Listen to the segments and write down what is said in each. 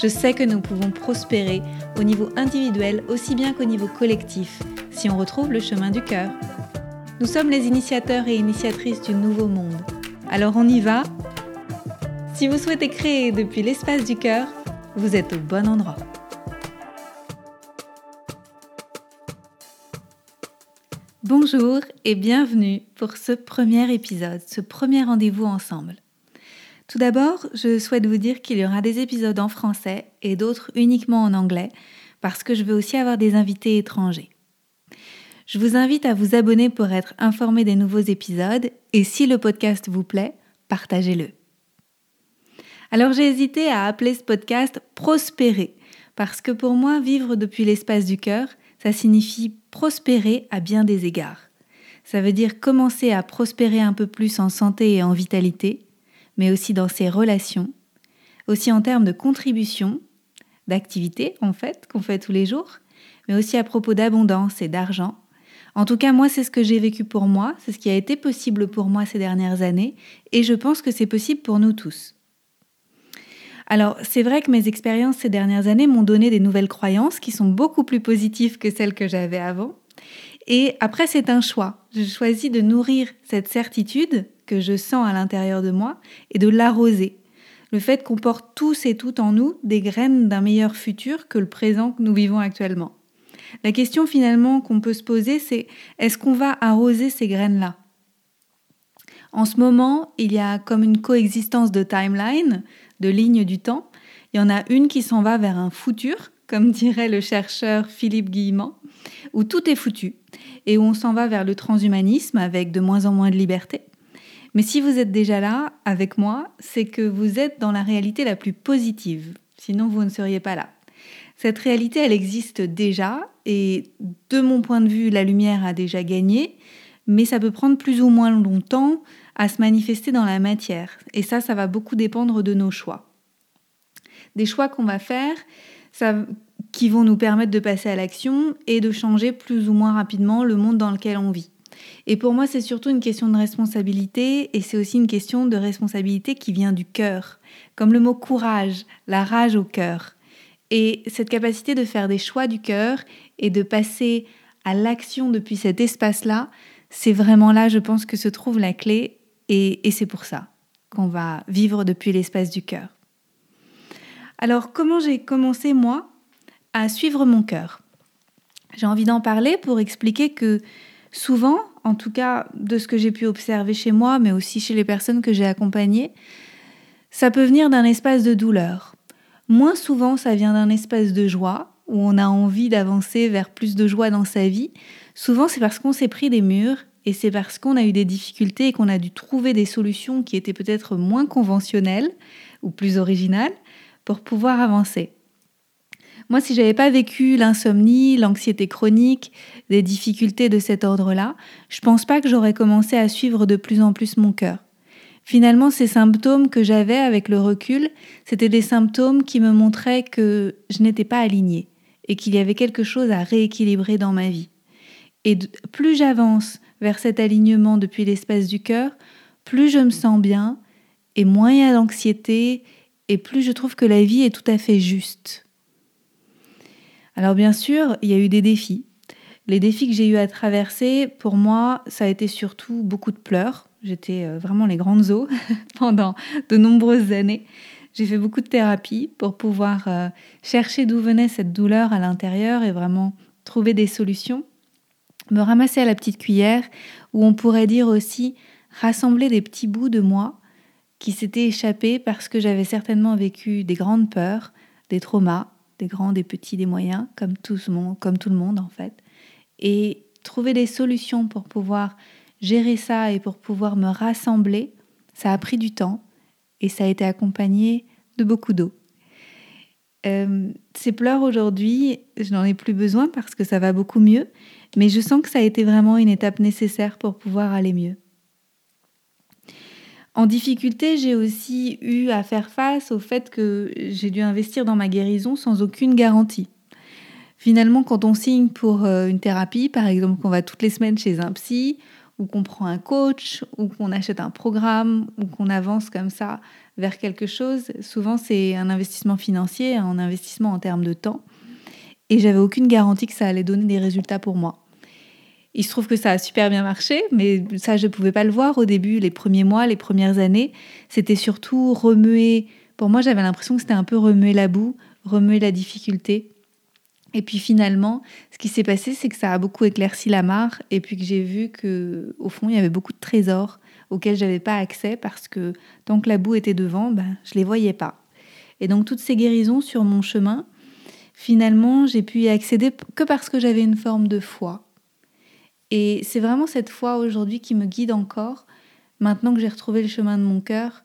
Je sais que nous pouvons prospérer au niveau individuel aussi bien qu'au niveau collectif si on retrouve le chemin du cœur. Nous sommes les initiateurs et initiatrices du nouveau monde. Alors on y va Si vous souhaitez créer depuis l'espace du cœur, vous êtes au bon endroit. Bonjour et bienvenue pour ce premier épisode, ce premier rendez-vous ensemble. Tout d'abord, je souhaite vous dire qu'il y aura des épisodes en français et d'autres uniquement en anglais, parce que je veux aussi avoir des invités étrangers. Je vous invite à vous abonner pour être informé des nouveaux épisodes et si le podcast vous plaît, partagez-le. Alors j'ai hésité à appeler ce podcast Prospérer, parce que pour moi, vivre depuis l'espace du cœur, ça signifie prospérer à bien des égards. Ça veut dire commencer à prospérer un peu plus en santé et en vitalité, mais aussi dans ses relations, aussi en termes de contribution, d'activité en fait, qu'on fait tous les jours, mais aussi à propos d'abondance et d'argent. En tout cas, moi, c'est ce que j'ai vécu pour moi, c'est ce qui a été possible pour moi ces dernières années, et je pense que c'est possible pour nous tous. Alors, c'est vrai que mes expériences ces dernières années m'ont donné des nouvelles croyances qui sont beaucoup plus positives que celles que j'avais avant. Et après, c'est un choix. Je choisis de nourrir cette certitude que je sens à l'intérieur de moi et de l'arroser. Le fait qu'on porte tous et toutes en nous des graines d'un meilleur futur que le présent que nous vivons actuellement. La question finalement qu'on peut se poser, c'est est-ce qu'on va arroser ces graines-là? En ce moment, il y a comme une coexistence de timeline, de lignes du temps. Il y en a une qui s'en va vers un futur, comme dirait le chercheur Philippe Guillemant, où tout est foutu et où on s'en va vers le transhumanisme avec de moins en moins de liberté. Mais si vous êtes déjà là avec moi, c'est que vous êtes dans la réalité la plus positive. Sinon, vous ne seriez pas là. Cette réalité, elle existe déjà et de mon point de vue, la lumière a déjà gagné, mais ça peut prendre plus ou moins longtemps à se manifester dans la matière. Et ça, ça va beaucoup dépendre de nos choix. Des choix qu'on va faire, qui vont nous permettre de passer à l'action et de changer plus ou moins rapidement le monde dans lequel on vit. Et pour moi, c'est surtout une question de responsabilité et c'est aussi une question de responsabilité qui vient du cœur, comme le mot courage, la rage au cœur. Et cette capacité de faire des choix du cœur et de passer à l'action depuis cet espace-là, c'est vraiment là, je pense, que se trouve la clé et, c'est pour ça qu'on va vivre depuis l'espace du cœur. Alors, comment j'ai commencé, moi, à suivre mon cœur? J'ai envie d'en parler pour expliquer que Souvent, en tout cas de ce que j'ai pu observer chez moi, mais aussi chez les personnes que j'ai accompagnées, ça peut venir d'un espace de douleur. Moins souvent, ça vient d'un espace de joie, où on a envie d'avancer vers plus de joie dans sa vie. Souvent, c'est parce qu'on s'est pris des murs et c'est parce qu'on a eu des difficultés et qu'on a dû trouver des solutions qui étaient peut-être moins conventionnelles ou plus originales pour pouvoir avancer. Moi, si j'avais pas vécu l'insomnie, l'anxiété chronique, des difficultés de cet ordre-là, je pense pas que j'aurais commencé à suivre de plus en plus mon cœur. Finalement, ces symptômes que j'avais avec le recul, c'était des symptômes qui me montraient que je n'étais pas alignée et qu'il y avait quelque chose à rééquilibrer dans ma vie. Et plus j'avance vers cet alignement depuis l'espace du cœur, plus je me sens bien et moins il y a d'anxiété et plus je trouve que la vie est tout à fait juste. Alors bien sûr, il y a eu des défis. Les défis que j'ai eu à traverser, pour moi, ça a été surtout beaucoup de pleurs. J'étais euh, vraiment les grandes eaux pendant de nombreuses années. J'ai fait beaucoup de thérapie pour pouvoir euh, chercher d'où venait cette douleur à l'intérieur et vraiment trouver des solutions. Me ramasser à la petite cuillère, ou on pourrait dire aussi rassembler des petits bouts de moi qui s'étaient échappés parce que j'avais certainement vécu des grandes peurs, des traumas, des grands, des petits, des moyens, comme tout, le monde en fait. Et trouver des solutions pour pouvoir gérer ça et pour pouvoir me rassembler, ça a pris du temps et ça a été accompagné de beaucoup d'eau. Euh, ces pleurs aujourd'hui, je n'en ai plus besoin parce que ça va beaucoup mieux, mais je sens que ça a été vraiment une étape nécessaire pour pouvoir aller mieux. En difficulté, j'ai aussi eu à faire face au fait que j'ai dû investir dans ma guérison sans aucune garantie. Finalement, quand on signe pour euh, une thérapie, par exemple qu'on va toutes les semaines chez un psy, ou qu'on prend un coach, ou qu'on achète un programme, ou qu'on avance comme ça vers quelque chose, souvent c'est un investissement financier, un investissement en termes de temps. Et j'avais aucune garantie que ça allait donner des résultats pour moi. Il se trouve que ça a super bien marché, mais ça, je ne pouvais pas le voir au début, les premiers mois, les premières années. C'était surtout remuer. Pour moi, j'avais l'impression que c'était un peu remuer la boue, remuer la difficulté. Et puis finalement, ce qui s'est passé, c'est que ça a beaucoup éclairci la mare, et puis que j'ai vu que au fond, il y avait beaucoup de trésors auxquels j'avais pas accès parce que tant que la boue était devant, ben, je les voyais pas. Et donc toutes ces guérisons sur mon chemin, finalement, j'ai pu y accéder que parce que j'avais une forme de foi. Et c'est vraiment cette foi aujourd'hui qui me guide encore, maintenant que j'ai retrouvé le chemin de mon cœur,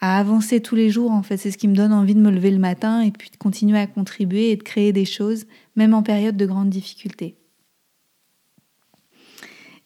à avancer tous les jours. En fait, c'est ce qui me donne envie de me lever le matin et puis de continuer à contribuer et de créer des choses, même en période de grande difficulté.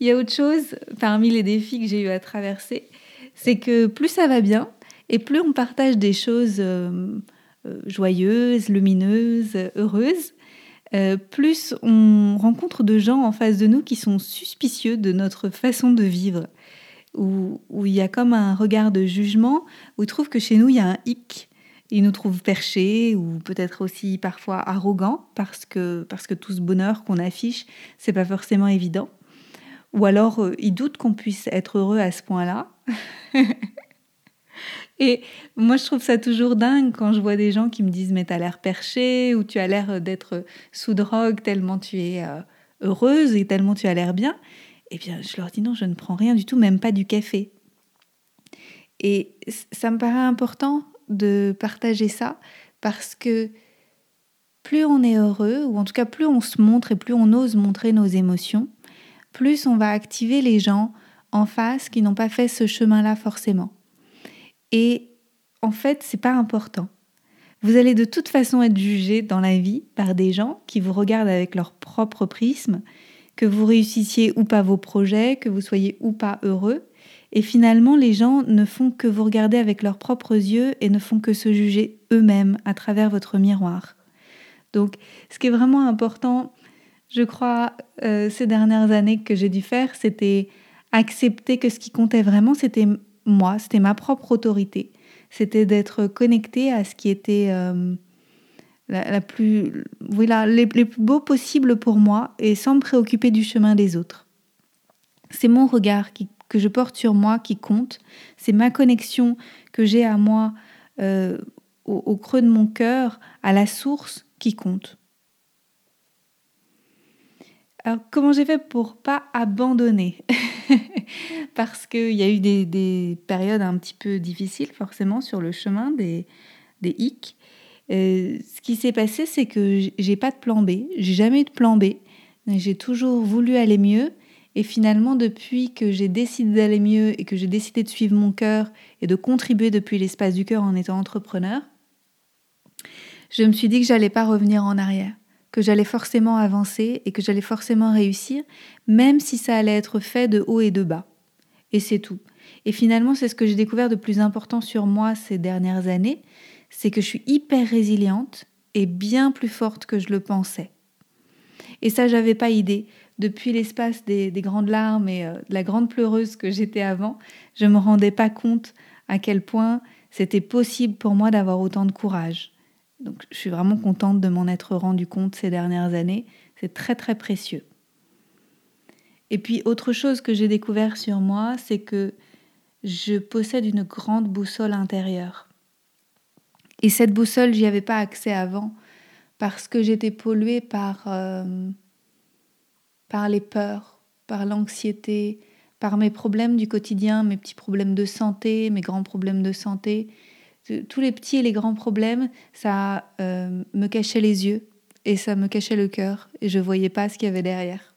Il y a autre chose parmi les défis que j'ai eu à traverser, c'est que plus ça va bien et plus on partage des choses euh, euh, joyeuses, lumineuses, heureuses, euh, plus on rencontre de gens en face de nous qui sont suspicieux de notre façon de vivre, où, il y a comme un regard de jugement, où ils trouvent que chez nous, il y a un hic. Ils nous trouvent perchés ou peut-être aussi parfois arrogants parce que, parce que tout ce bonheur qu'on affiche, c'est pas forcément évident. Ou alors, euh, ils doutent qu'on puisse être heureux à ce point-là. Et moi, je trouve ça toujours dingue quand je vois des gens qui me disent Mais t'as l'air perché ou tu as l'air d'être sous drogue tellement tu es euh, heureuse et tellement tu as l'air bien. Eh bien, je leur dis Non, je ne prends rien du tout, même pas du café. Et ça me paraît important de partager ça parce que plus on est heureux, ou en tout cas plus on se montre et plus on ose montrer nos émotions, plus on va activer les gens en face qui n'ont pas fait ce chemin-là forcément. Et en fait, c'est pas important. Vous allez de toute façon être jugé dans la vie par des gens qui vous regardent avec leur propre prisme, que vous réussissiez ou pas vos projets, que vous soyez ou pas heureux. Et finalement, les gens ne font que vous regarder avec leurs propres yeux et ne font que se juger eux-mêmes à travers votre miroir. Donc, ce qui est vraiment important, je crois, euh, ces dernières années que j'ai dû faire, c'était accepter que ce qui comptait vraiment, c'était moi, c'était ma propre autorité. C'était d'être connecté à ce qui était euh, la, plus, voilà, les, les, plus beaux possibles pour moi et sans me préoccuper du chemin des autres. C'est mon regard que je porte sur moi qui compte. C'est ma connexion que j'ai à moi euh, au creux de mon cœur, à la source qui compte. Alors, comment j'ai fait pour pas abandonner? Parce qu'il y a eu des, périodes un petit peu difficiles, forcément, sur le chemin des, des hicks. Euh, ce qui s'est passé, c'est que j'ai pas de plan B. J'ai jamais eu de plan B. J'ai toujours voulu aller mieux. Et finalement, depuis que j'ai décidé d'aller mieux et que j'ai décidé de suivre mon cœur et de contribuer depuis l'espace du cœur en étant entrepreneur, je me suis dit que j'allais pas revenir en arrière que j'allais forcément avancer et que j'allais forcément réussir, même si ça allait être fait de haut et de bas. Et c'est tout. Et finalement, c'est ce que j'ai découvert de plus important sur moi ces dernières années, c'est que je suis hyper résiliente et bien plus forte que je le pensais. Et ça, j'avais pas idée. Depuis l'espace des, grandes larmes et euh, de la grande pleureuse que j'étais avant, je me rendais pas compte à quel point c'était possible pour moi d'avoir autant de courage. Donc je suis vraiment contente de m'en être rendu compte ces dernières années. C'est très très précieux. Et puis autre chose que j'ai découvert sur moi, c'est que je possède une grande boussole intérieure. Et cette boussole, j'y avais pas accès avant parce que j'étais polluée par, euh, par les peurs, par l'anxiété, par mes problèmes du quotidien, mes petits problèmes de santé, mes grands problèmes de santé tous les petits et les grands problèmes, ça euh, me cachait les yeux et ça me cachait le cœur et je voyais pas ce qu'il y avait derrière.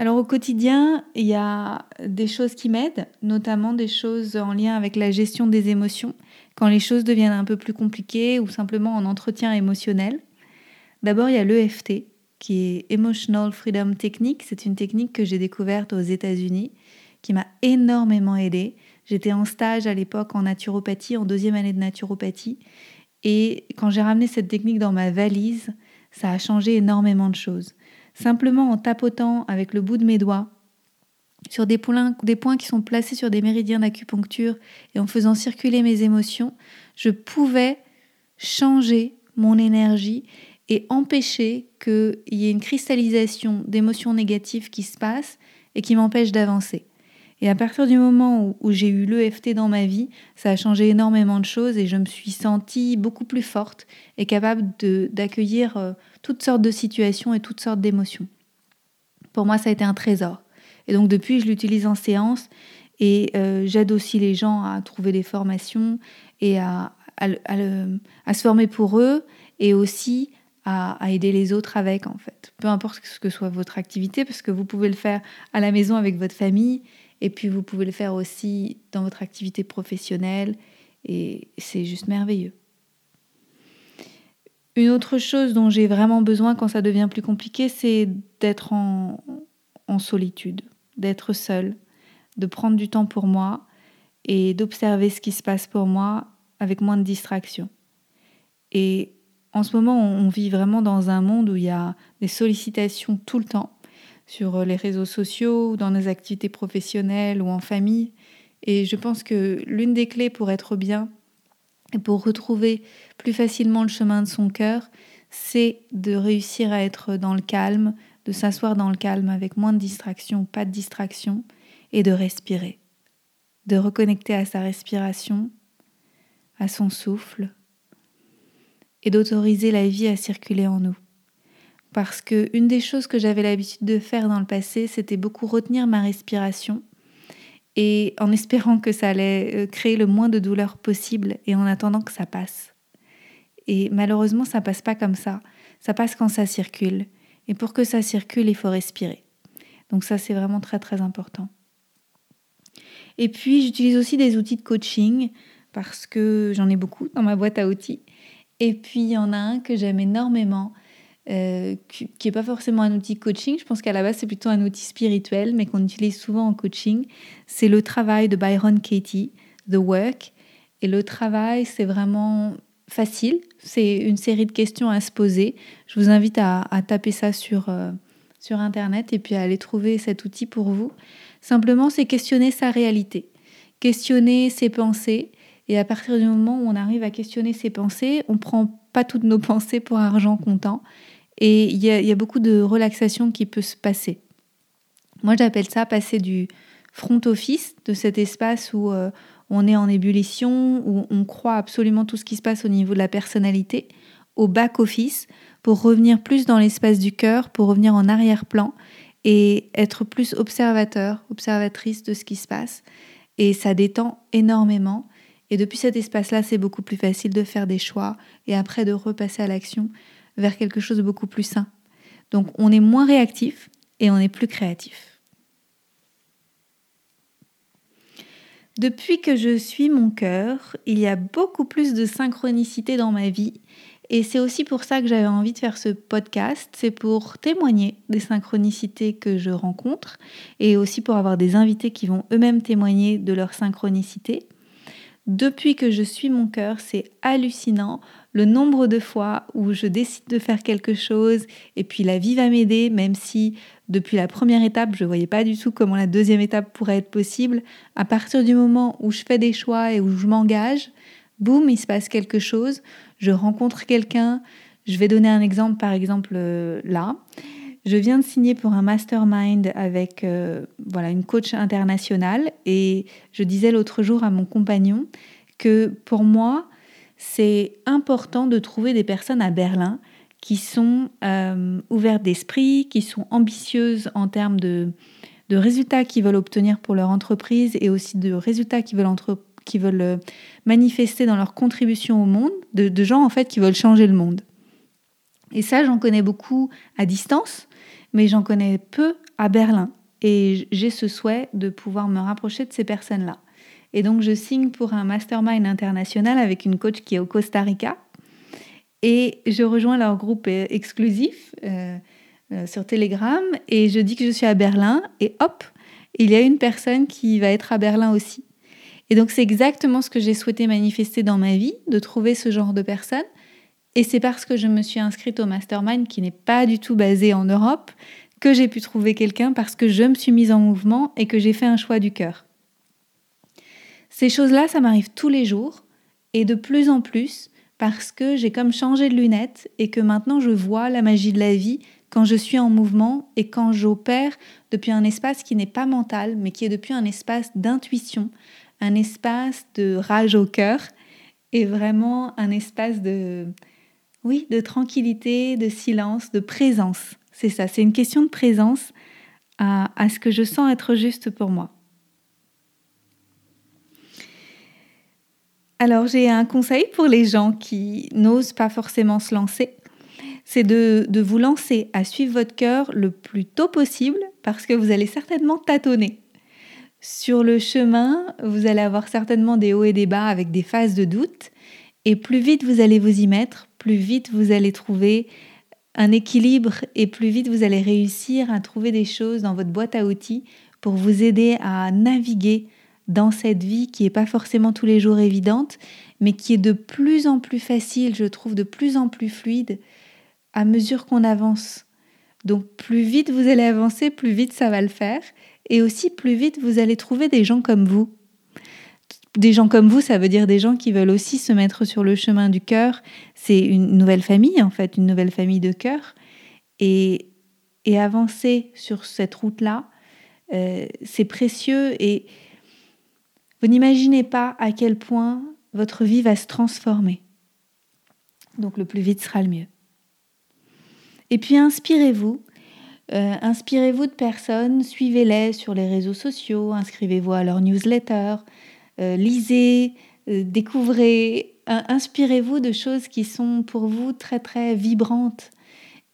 Alors au quotidien, il y a des choses qui m'aident, notamment des choses en lien avec la gestion des émotions, quand les choses deviennent un peu plus compliquées ou simplement en entretien émotionnel. D'abord, il y a l'EFT, qui est Emotional Freedom Technique. C'est une technique que j'ai découverte aux États-Unis, m'a énormément aidée. J'étais en stage à l'époque en naturopathie, en deuxième année de naturopathie. Et quand j'ai ramené cette technique dans ma valise, ça a changé énormément de choses. Simplement en tapotant avec le bout de mes doigts sur des points, des points qui sont placés sur des méridiens d'acupuncture et en faisant circuler mes émotions, je pouvais changer mon énergie et empêcher qu'il y ait une cristallisation d'émotions négatives qui se passe et qui m'empêche d'avancer. Et à partir du moment où, j'ai eu l'EFT dans ma vie, ça a changé énormément de choses et je me suis sentie beaucoup plus forte et capable d'accueillir euh, toutes sortes de situations et toutes sortes d'émotions. Pour moi, ça a été un trésor. Et donc depuis, je l'utilise en séance et euh, j'aide aussi les gens à trouver des formations et à, à, se former pour eux et aussi à, aider les autres avec en fait. Peu importe ce que soit votre activité, parce que vous pouvez le faire à la maison avec votre famille et puis vous pouvez le faire aussi dans votre activité professionnelle et c'est juste merveilleux. Une autre chose dont j'ai vraiment besoin quand ça devient plus compliqué, c'est d'être en, solitude, d'être seule, de prendre du temps pour moi et d'observer ce qui se passe pour moi avec moins de distractions. Et en ce moment, on vit vraiment dans un monde où il y a des sollicitations tout le temps sur les réseaux sociaux, dans nos activités professionnelles ou en famille. Et je pense que l'une des clés pour être bien et pour retrouver plus facilement le chemin de son cœur, c'est de réussir à être dans le calme, de s'asseoir dans le calme avec moins de distractions, pas de distractions, et de respirer, de reconnecter à sa respiration, à son souffle, et d'autoriser la vie à circuler en nous. Parce que une des choses que j'avais l'habitude de faire dans le passé, c'était beaucoup retenir ma respiration et en espérant que ça allait euh, créer le moins de douleur possible et en attendant que ça passe. Et malheureusement, ça passe pas comme ça. Ça passe quand ça circule. Et pour que ça circule, il faut respirer. Donc ça, c'est vraiment très très important. Et puis, j'utilise aussi des outils de coaching parce que j'en ai beaucoup dans ma boîte à outils. Et puis, il y en a un que j'aime énormément, euh, qui n'est pas forcément un outil coaching. Je pense qu'à la base, c'est plutôt un outil spirituel, mais qu'on utilise souvent en coaching. C'est le travail de Byron Katie, The Work. Et le travail, c'est vraiment facile. C'est une série de questions à se poser. Je vous invite à, taper ça sur, euh, sur Internet et puis à aller trouver cet outil pour vous. Simplement, c'est questionner sa réalité, questionner ses pensées. Et à partir du moment où on arrive à questionner ses pensées, on prend pas toutes nos pensées pour argent comptant et il y, a, beaucoup de relaxation qui peut se passer. Moi, j'appelle ça passer du front office, de cet espace où euh, on est en ébullition, où on croit absolument tout ce qui se passe au niveau de la personnalité, au back office, pour revenir plus dans l'espace du cœur, pour revenir en arrière-plan et être plus observateur, observatrice de ce qui se passe. Et ça détend énormément. Et depuis cet espace-là, c'est beaucoup plus facile de faire des choix et après de repasser à l'action vers quelque chose de beaucoup plus sain. Donc on est moins réactif et on est plus créatif. Depuis que je suis mon cœur, il y a beaucoup plus de synchronicité dans ma vie et c'est aussi pour ça que j'avais envie de faire ce podcast, c'est pour témoigner des synchronicités que je rencontre et aussi pour avoir des invités qui vont eux-mêmes témoigner de leur synchronicité. Depuis que je suis mon cœur, c'est hallucinant le nombre de fois où je décide de faire quelque chose et puis la vie va m'aider, même si depuis la première étape, je ne voyais pas du tout comment la deuxième étape pourrait être possible. À partir du moment où je fais des choix et où je m'engage, boum, il se passe quelque chose. Je rencontre quelqu'un. Je vais donner un exemple, par exemple, euh, là. Je viens de signer pour un mastermind avec euh, voilà une coach internationale et je disais l'autre jour à mon compagnon que pour moi, c'est important de trouver des personnes à Berlin qui sont euh, ouvertes d'esprit, qui sont ambitieuses en termes de, résultats qu'ils veulent obtenir pour leur entreprise et aussi de résultats qu'ils veulent, euh, manifester dans leur contribution au monde, de, de gens en fait qui veulent changer le monde. Et ça, j'en connais beaucoup à distance, mais j'en connais peu à Berlin et j'ai ce souhait de pouvoir me rapprocher de ces personnes-là. Et donc je signe pour un mastermind international avec une coach qui est au Costa Rica et je rejoins leur groupe euh, exclusif euh, euh, sur Telegram et je dis que je suis à Berlin et hop, il y a une personne qui va être à Berlin aussi. Et donc c'est exactement ce que j'ai souhaité manifester dans ma vie, de trouver ce genre de personne. Et c'est parce que je me suis inscrite au mastermind qui n'est pas du tout basé en Europe que j'ai pu trouver quelqu'un parce que je me suis mise en mouvement et que j'ai fait un choix du cœur. Ces choses-là, ça m'arrive tous les jours et de plus en plus parce que j'ai comme changé de lunettes et que maintenant je vois la magie de la vie quand je suis en mouvement et quand j'opère depuis un espace qui n'est pas mental mais qui est depuis un espace d'intuition, un espace de rage au cœur et vraiment un espace de oui, de tranquillité, de silence, de présence. C'est ça, c'est une question de présence à, à ce que je sens être juste pour moi. Alors j'ai un conseil pour les gens qui n'osent pas forcément se lancer. C'est de, vous lancer à suivre votre cœur le plus tôt possible parce que vous allez certainement tâtonner. Sur le chemin, vous allez avoir certainement des hauts et des bas avec des phases de doute. Et plus vite vous allez vous y mettre, plus vite vous allez trouver un équilibre et plus vite vous allez réussir à trouver des choses dans votre boîte à outils pour vous aider à naviguer dans cette vie qui n'est pas forcément tous les jours évidente, mais qui est de plus en plus facile, je trouve, de plus en plus fluide à mesure qu'on avance. Donc plus vite vous allez avancer, plus vite ça va le faire, et aussi plus vite vous allez trouver des gens comme vous. Des gens comme vous, ça veut dire des gens qui veulent aussi se mettre sur le chemin du cœur. C'est une nouvelle famille, en fait, une nouvelle famille de cœur. Et, avancer sur cette route-là, euh, c'est précieux et vous n'imaginez pas à quel point votre vie va se transformer. Donc le plus vite sera le mieux. Et puis inspirez-vous. Euh, inspirez-vous de personnes, suivez-les sur les réseaux sociaux, inscrivez-vous à leur newsletter, euh, lisez, euh, découvrez, inspirez-vous de choses qui sont pour vous très très vibrantes.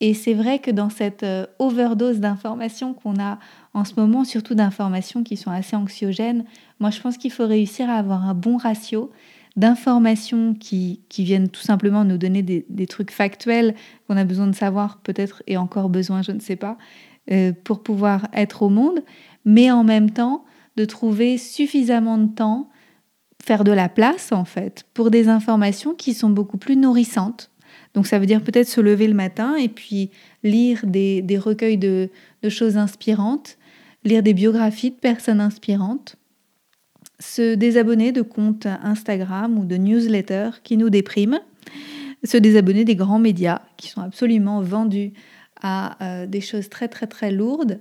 Et c'est vrai que dans cette overdose d'informations qu'on a en ce moment, surtout d'informations qui sont assez anxiogènes, moi je pense qu'il faut réussir à avoir un bon ratio d'informations qui, qui, viennent tout simplement nous donner des, des trucs factuels qu'on a besoin de savoir, peut-être et encore besoin, je ne sais pas, euh, pour pouvoir être au monde, mais en même temps de trouver suffisamment de temps, faire de la place en fait, pour des informations qui sont beaucoup plus nourrissantes. Donc ça veut dire peut-être se lever le matin et puis lire des, des recueils de, de choses inspirantes, lire des biographies de personnes inspirantes, se désabonner de comptes Instagram ou de newsletters qui nous dépriment, se désabonner des grands médias qui sont absolument vendus à euh, des choses très très très lourdes.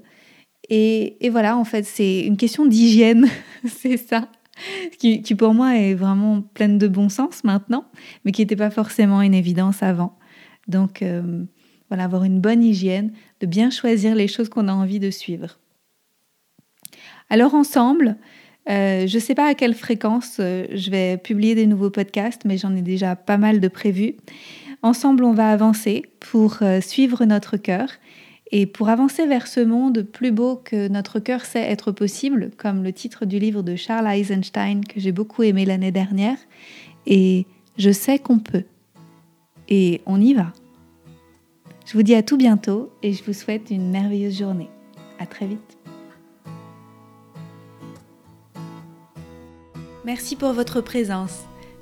Et, voilà, en fait, c'est une question d'hygiène, c'est ça, qui, pour moi est vraiment pleine de bon sens maintenant, mais qui n'était pas forcément une évidence avant. Donc euh, voilà, avoir une bonne hygiène, de bien choisir les choses qu'on a envie de suivre. Alors ensemble, euh, je ne sais pas à quelle fréquence euh, je vais publier des nouveaux podcasts, mais j'en ai déjà pas mal de prévus. Ensemble, on va avancer pour suivre notre cœur et pour avancer vers ce monde plus beau que notre cœur sait être possible, comme le titre du livre de Charles Eisenstein que j'ai beaucoup aimé l'année dernière. Et je sais qu'on peut. Et on y va. Je vous dis à tout bientôt et je vous souhaite une merveilleuse journée. À très vite. Merci pour votre présence.